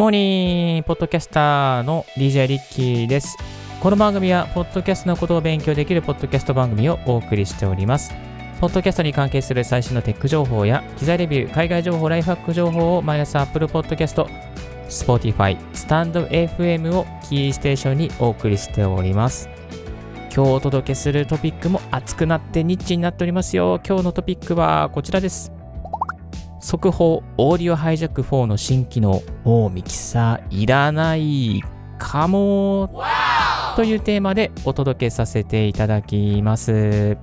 モーニンポッドキャスターの DJ リッキーです。この番組は、ポッドキャストのことを勉強できるポッドキャスト番組をお送りしております。ポッドキャストに関係する最新のテック情報や、機材レビュー、海外情報、ライフハック情報を毎朝 Apple Podcast、Spotify、StandFM をキーステーションにお送りしております。今日お届けするトピックも熱くなってニッチになっておりますよ。今日のトピックはこちらです。速報オーディオハイジャック4の新機能もうミキサーいらないかも。というテーマでお届けさせていただきます。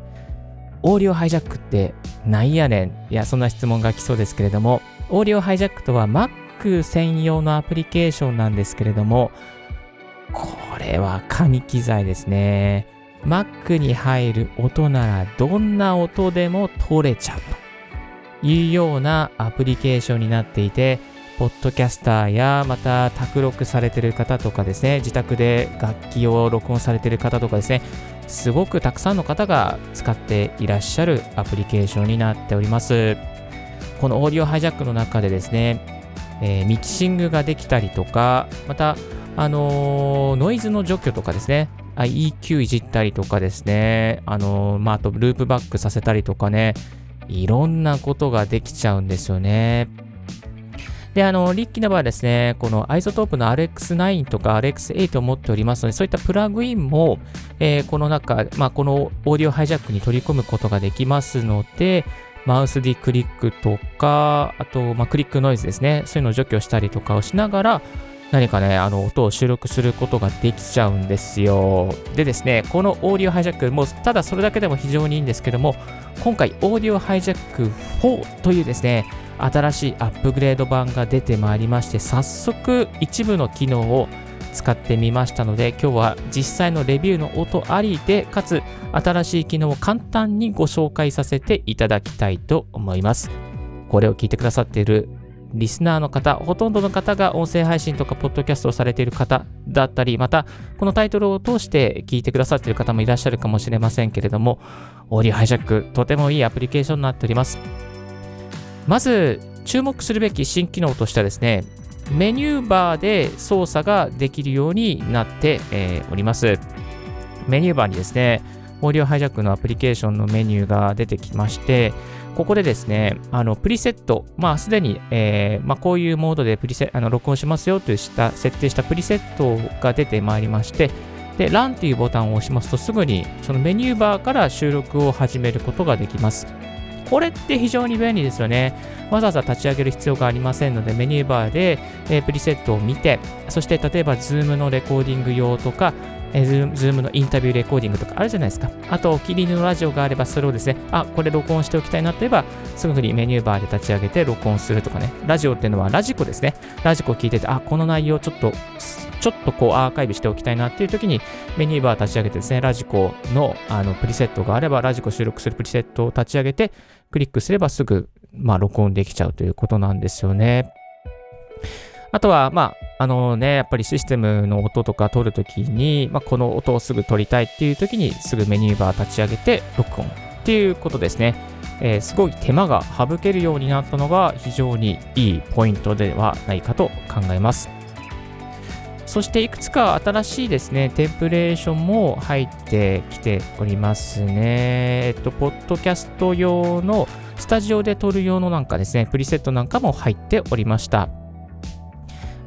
オーディオハイジャックってなんやねん？いやそんな質問が来そうですけれども。オーディオハイジャックとは Mac 専用のアプリケーションなんですけれども。これは紙機材ですね。Mac に入る音ならどんな音でも取れちゃうと。いうようなアプリケーションになっていて、ポッドキャスターやまた卓録されてる方とかですね、自宅で楽器を録音されてる方とかですね、すごくたくさんの方が使っていらっしゃるアプリケーションになっております。このオーディオハイジャックの中でですね、えー、ミキシングができたりとか、また、あのー、ノイズの除去とかですね、EQ いじったりとかですね、あのー、まあ、あとループバックさせたりとかね、いろんなことができちゃうんですよね。で、あの、リッキーの場合はですね、このアイソトープの RX9 とか RX8 を持っておりますので、そういったプラグインも、えー、この中、まあ、このオーディオハイジャックに取り込むことができますので、マウスでクリックとか、あと、まあ、クリックノイズですね、そういうのを除去したりとかをしながら、何かね、あの音を収録することができちゃうんですよ。でですね、このオーディオハイジャック、もうただそれだけでも非常にいいんですけども、今回オーディオハイジャック4というですね、新しいアップグレード版が出てまいりまして、早速一部の機能を使ってみましたので、今日は実際のレビューの音ありで、かつ新しい機能を簡単にご紹介させていただきたいと思います。これを聞いてくださっているリスナーの方、ほとんどの方が音声配信とかポッドキャストをされている方だったり、またこのタイトルを通して聞いてくださっている方もいらっしゃるかもしれませんけれども、オーディオハイジャック、とてもいいアプリケーションになっております。まず、注目するべき新機能としてはですね、メニューバーで操作ができるようになって、え、おります。メニューバーにですね、オーディオハイジャックのアプリケーションのメニューが出てきまして、ここでですね、あのプリセット、まあ、すでに、えーまあ、こういうモードでプリセあの録音しますよというした設定したプリセットが出てまいりまして、で、 Run というボタンを押しますと、すぐにそのメニューバーから収録を始めることができます。これって非常に便利ですよね。わざわざ立ち上げる必要がありませんので、メニューバーで、えー、プリセットを見て、そして例えば Zoom のレコーディング用とか、えー、 Zoom のインタビューレコーディングとかあるじゃないですか。あと、お気に入りのラジオがあれば、それをですね、あ、これ録音しておきたいなといえば、すぐにメニューバーで立ち上げて録音するとかね。ラジオっていうのは radiko ですね。ラジコ聞いてて、あ、この内容ちょっと、ちょっとこうアーカイブしておきたいなっていう時にメニューバー立ち上げてですね、ラジコのあのプリセットがあれば、ラジコ収録するプリセットを立ち上げて、クリックすればすぐ、まあ、録音できちゃうということなんですよね。あとは、まあ、あのね、やっぱりシステムの音とか取るときに、まあ、この音をすぐ取りたいっていうときに、すぐメニューバー立ち上げて録音っていうことですね。えー、すごい手間が省けるようになったのが非常にいいポイントではないかと考えます。そしていくつか新しいですね、テンプレーションも入ってきておりますね。えっと、ポッドキャスト用のスタジオで撮る用のなんかですね、プリセットなんかも入っておりました。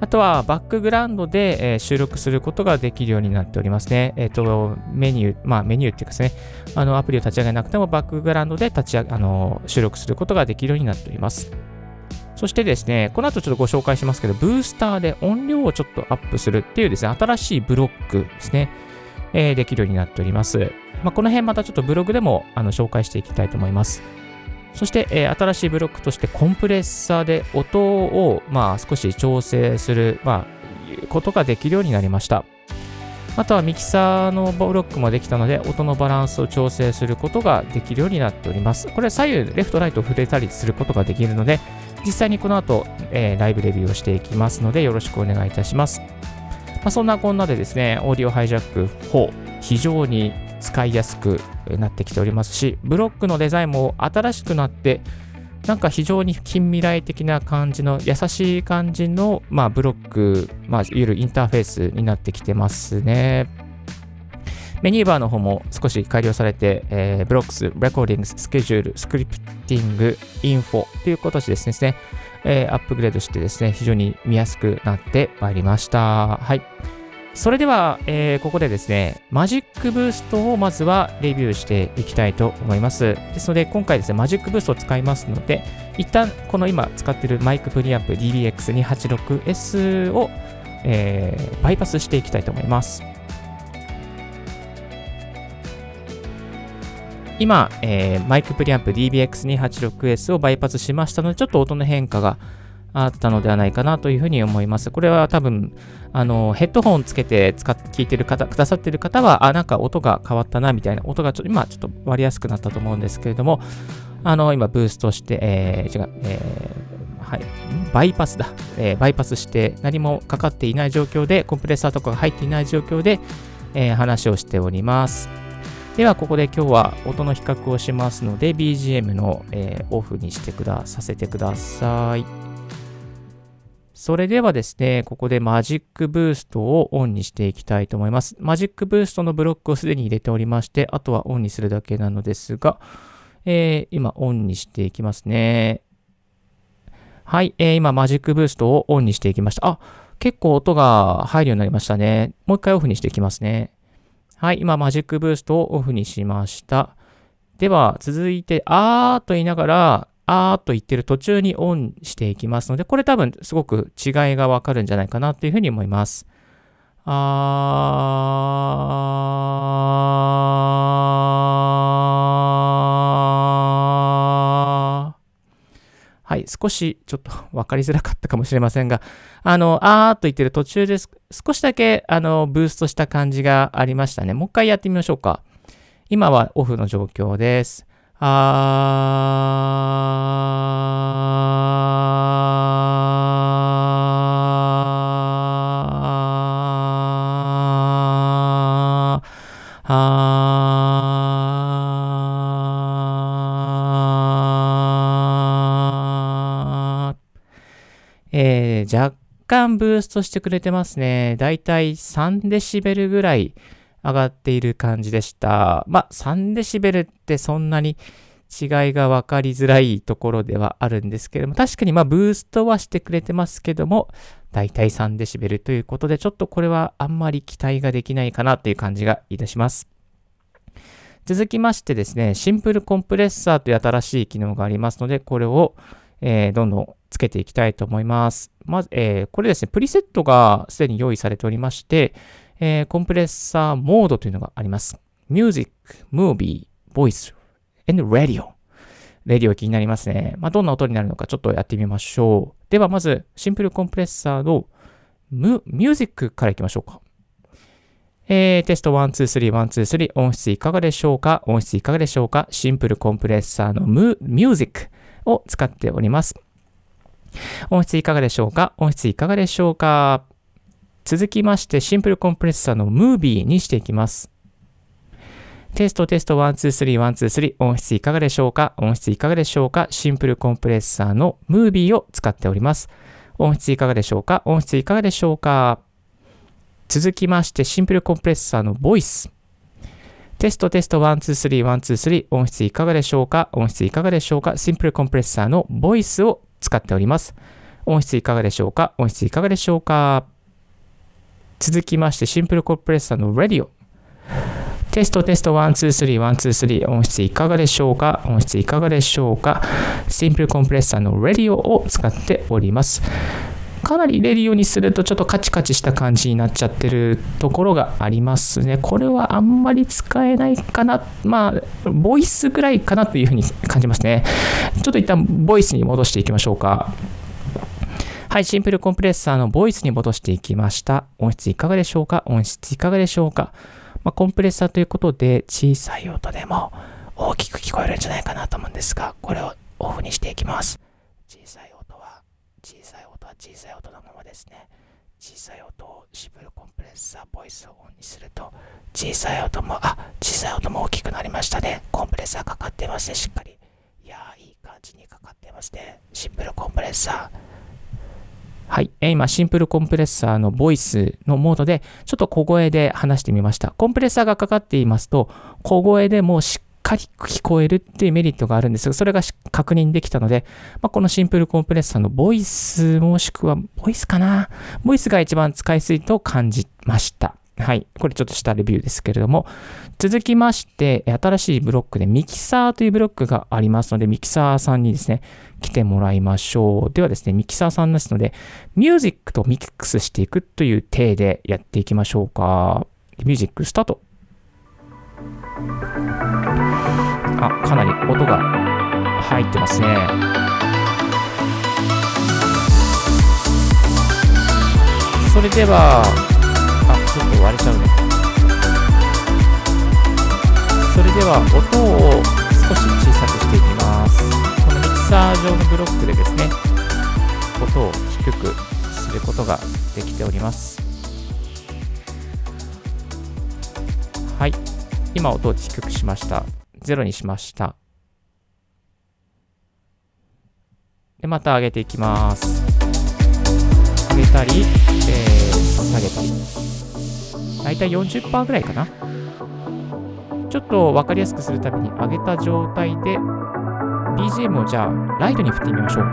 あとはバックグラウンドで、え、収録することができるようになっておりますね。えっ、ー、と、メニュー、まあメニューっていうかですね、あのアプリを立ち上げなくてもバックグラウンドで立ち上げ、あの、収録することができるようになっております。そしてですね、この後ちょっとご紹介しますけど、ブースターで音量をちょっとアップするっていうですね、新しいブロックですね、えー、できるようになっております。まあ、この辺またちょっとブログでもあの紹介していきたいと思います。そして、えー、新しいブロックとしてコンプレッサーで音を、まあ、少し調整する、まあ、ことができるようになりました。あとはミキサーのブロックもできたので、音のバランスを調整することができるようになっております。これ左右、レフト、ライトを触れたりすることができるので、実際にこの後、えー、ライブレビューをしていきますので、よろしくお願いいたします。まあ、そんなこんなでですね、オーディオハイジャック4、非常に使いやすくなってきておりますし、ブロックのデザインも新しくなって、なんか非常に近未来的な感じの優しい感じの、まあ、ブロック、まあ、いわゆるインターフェースになってきてますね。メニューバーの方も少し改良されて、えー、ブロックス、レコーディングス、スケジュール、スクリプティング、インフォという形でですね、えー、アップグレードしてですね、非常に見やすくなってまいりました。はい。それでは、えー、ここでですね、マジックブーストをまずはレビューしていきたいと思います。ですので、今回ですね、マジックブーストを使いますので、一旦この今使っているマイクプリアンプ DBX286S を、えー、バイパスしていきたいと思います。今、えー、マイクプリアンプ DBX286S をバイパスしましたので、ちょっと音の変化があったのではないかなというふうに思います。これは多分、あの、ヘッドホンつけて使っ聞いてる方、くださってる方は、あ、なんか音が変わったな、みたいな、音がちょ今ちょっと割りやすくなったと思うんですけれども、あの、今、ブーストして、えー、違う、えー、はい、バイパスだ、えー、バイパスして何もかかっていない状況で、コンプレッサーとかが入っていない状況で、えー、話をしております。では、ここで今日は音の比較をしますので、BGM の、えー、オフにしてくださせてください。それではですね、ここでマジックブーストをオンにしていきたいと思います。マジックブーストのブロックをすでに入れておりまして、あとはオンにするだけなのですが、えー、今オンにしていきますね。はい、えー、今マジックブーストをオンにしていきました。あ、結構音が入るようになりましたね。もう一回オフにしていきますね。はい、今、マジックブーストをオフにしました。では、続いて、あーと言いながら、あーと言ってる途中にオンしていきますので、これ多分すごく違いがわかるんじゃないかなというふうに思います。あーはい、少しちょっと分かりづらかったかもしれませんが、あの、あーっと言ってる途中です。少しだけ、あの、ブーストした感じがありましたね。もう一回やってみましょうか。今はオフの状況です。あー、あー、えー、若干ブーストしてくれてますね。だいたい3デシベルぐらい上がっている感じでした。まあ、3デシベルってそんなに違いが分かりづらいところではあるんですけれども、確かにまあブーストはしてくれてますけども、だいたい3デシベルということで、ちょっとこれはあんまり期待ができないかなという感じがいたします。続きましてですね、シンプルコンプレッサーという新しい機能がありますので、これを、えー、どんどんつけていきたいと思います。まず、えー、これですね、プリセットがすでに用意されておりまして、えー、コンプレッサーモードというのがあります。Music, Movie, Voice, and Radio。レディオ気になりますね。まあ、どんな音になるのかちょっとやってみましょう。では、まず、シンプルコンプレッサーのミュージックからいきましょうか。えー、テスト1、2、3、1、2、3、音質いかがでしょうか？音質いかがでしょうか？シンプルコンプレッサーのミュージックを使っております。音質いかがでしょうか？音質いかがでしょうか？続きまして、シンプルコンプレッサーのムービーにしていきます。テストテスト1、2、3、1、2、3音質いかがでしょうか？音質いかがでしょうか？シンプルコンプレッサーのムービーを使っております。音質いかがでしょうか？音質いかがでしょうか？続きまして、シンプルコンプレッサーのボイス。テストテスト1、2、3、1、2、3音質いかがでしょうか？音質いかがでしょうか？シンプルコンプレッサーのボイスを使っております。音質いかがでしょうか？音質いかがでしょうか？続きまして、シンプルコンプレッサーの Radio。テストテスト1、2、3、1、2、3音質いかがでしょうか？音質いかがでしょうか？シンプルコンプレッサーの Radio を使っております。かなりレディオにするとちょっとカチカチした感じになっちゃってるところがありますね。これはあんまり使えないかな。まあ、ボイスぐらいかなというふうに感じますね。ちょっと一旦ボイスに戻していきましょうか。はい、シンプルコンプレッサーのボイスに戻していきました。音質いかがでしょうか？音質いかがでしょうか？まあ、コンプレッサーということで小さい音でも大きく聞こえるんじゃないかなと思うんですが、これをオフにしていきます。小さい音は、小さい音は小さい音のままですね。小さい音をシンプルコンプレッサーボイスをオンにすると、小さい音も、あ、小さい音も大きくなりましたね。コンプレッサーかかってますね、しっかり。いやー、いい感じにかかってますね。シンプルコンプレッサー。はい。え今、シンプルコンプレッサーのボイスのモードで、ちょっと小声で話してみました。コンプレッサーがかかっていますと、小声でもしっかり聞こえるっていうメリットがあるんですが、それが確認できたので、まあ、このシンプルコンプレッサーのボイスもしくは、ボイスかな？ボイスが一番使いやすいと感じました。はい。これちょっとしたレビューですけれども、続きまして、新しいブロックでミキサーというブロックがありますので、ミキサーさんにですね、来てもらいましょう。ではですね、ミキサーさんですので、ミュージックとミックスしていくという体でやっていきましょうか。ミュージックスタート。あ、かなり音が入ってますね。それでは、それでは、音を少し小さくしていきます。このミキサー上のブロックでですね、音を低くすることができております。はい。今音を低くしました。0にしました。で、また上げていきます。上げたり、えー、下げたり。だいたい40%ぐらいかな。ちょっと分かりやすくするために上げた状態で BGM をじゃあライトに振ってみましょう。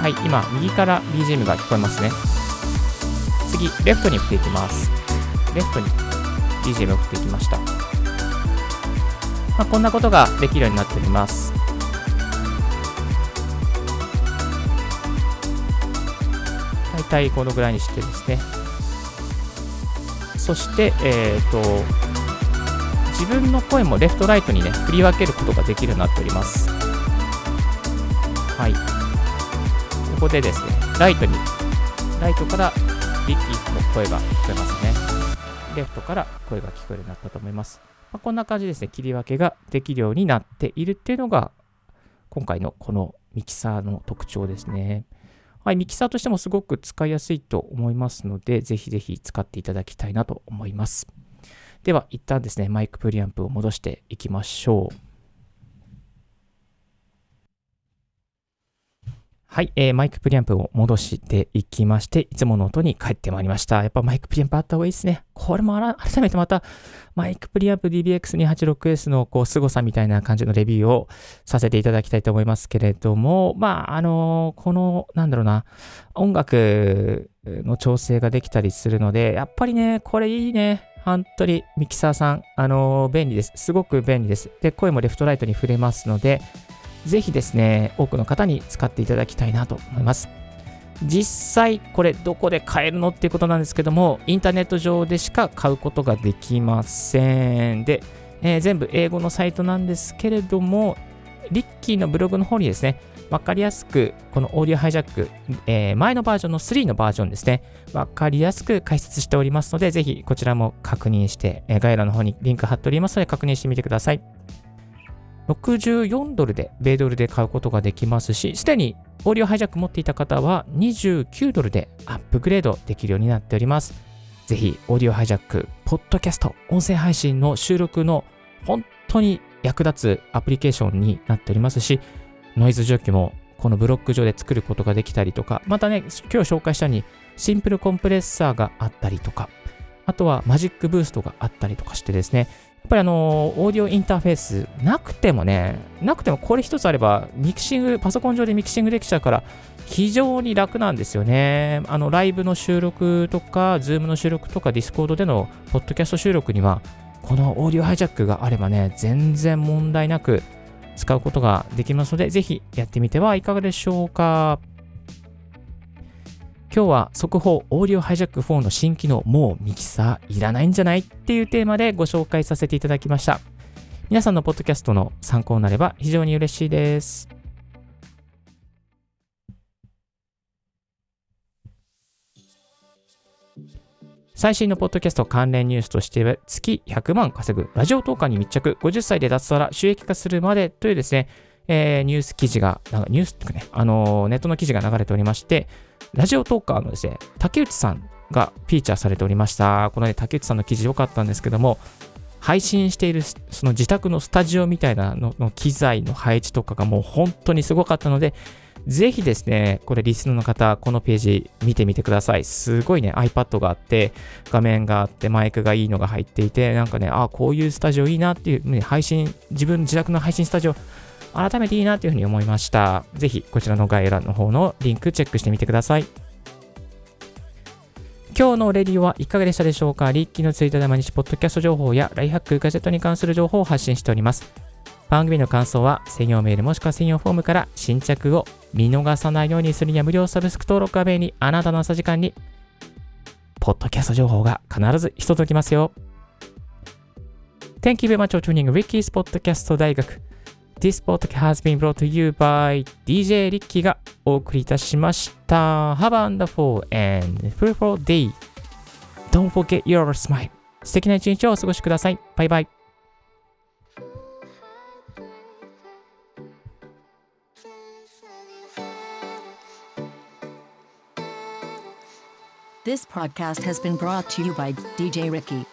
はい、今右から BGM が聞こえますね。次、レフトに振っていきます。レフトに BGM を振っていきました。まあ、こんなことができるようになっております。大体このぐらいにしてですね。そして、えっ、ー、と、自分の声もレフトライトにね、振り分けることができるようになっております。はい。ここでですね、ライトに、ライトからリッキーの声が聞こえますね。レフトから声が聞こえるようになったと思います。まあ、こんな感じですね、切り分けができるようになっているっていうのが、今回のこのミキサーの特徴ですね。はい、ミキサーとしてもすごく使いやすいと思いますので、ぜひぜひ使っていただきたいなと思います。では、一旦ですね、マイクプリアンプを戻していきましょう。はい、えー、マイクプリアンプを戻していきまして、いつもの音に帰ってまいりました。やっぱマイクプリアンプあった方がいいですね。これも改めてまた、マイクプリアンプ DBX286S のこう凄さみたいな感じのレビューをさせていただきたいと思いますけれども、まあ、あのー、この、なんだろうな、音楽の調整ができたりするので、やっぱりね、これいいね。本当にミキサーさん、あのー、便利です。すごく便利です。で、声もレフトライトに触れますので、ぜひですね、多くの方に使っていただきたいなと思います。実際、これどこで買えるのっていうことなんですけども、インターネット上でしか買うことができません。で、えー、全部英語のサイトなんですけれども、リッキーのブログの方にですね、わかりやすく、このオーディオハイジャック、えー、前のバージョンの3のバージョンですね、わかりやすく解説しておりますので、ぜひこちらも確認して、えー、概要欄の方にリンク貼っておりますので、確認してみてください。64ドルで、米ドルで買うことができますし、すでにオーディオハイジャック持っていた方は29ドルでアップグレードできるようになっております。ぜひ、オーディオハイジャック、ポッドキャスト、音声配信の収録の本当に役立つアプリケーションになっておりますし、ノイズ除去もこのブロック上で作ることができたりとか、またね、今日紹介したようにシンプルコンプレッサーがあったりとか、あとはマジックブーストがあったりとかしてですね、やっぱりあの、オーディオインターフェースなくてもね、なくてもこれ一つあれば、ミキシング、パソコン上でミキシングできちゃうから、非常に楽なんですよね。あの、ライブの収録とか、 Zoom の収録とか、 Discord でのポッドキャスト収録には、この Audio Hijack があればね、全然問題なく使うことができますので、ぜひやってみてはいかがでしょうか。今日は速報 Audio Hijack 4の新機能もうミキサーいらないんじゃないっていうテーマでご紹介させていただきました。皆さんのポッドキャストの参考になれば非常に嬉しいです。最新のポッドキャスト関連ニュースとしては、月100万稼ぐラジオ投下に密着、50歳で脱サラ収益化するまでというですね、えー、ニュース記事が、なんかニュースっていうかね、あのー、ネットの記事が流れておりまして、ラジオトーカーのですね、竹内さんがフィーチャーされておりました。このね、竹内さんの記事良かったんですけども、配信しているその自宅のスタジオみたいなのの機材の配置とかがもう本当にすごかったので、ぜひですね、これリスナーの方、このページ見てみてください。すごいね、iPad があって、画面があって、マイクがいいのが入っていて、なんかね、あ、こういうスタジオいいなっていう、ね、配信、自分自宅の配信スタジオ、改めていいなというふうに思いました。ぜひ、こちらの概要欄の方のリンクチェックしてみてください。今日のレディオはいかがでしたでしょうか？リッキーのツイートで毎日ポッドキャスト情報やライハックガジェットに関する情報を発信しております。番組の感想は専用メールもしくは専用フォームから新着を見逃さないようにするには無料サブスク登録画面にあなたの朝時間にポッドキャスト情報が必ず一届きますよ。Thank you very much for tuning Ricky's Podcast 大学。This podcast has been brought to you by DJ リッキーがお送りいたしました。Have a wonderful and fruitful day. Don't forget your smile. 素敵な一日をお過ごしください。バイバイ。This podcast has been brought to you by DJ Ricky.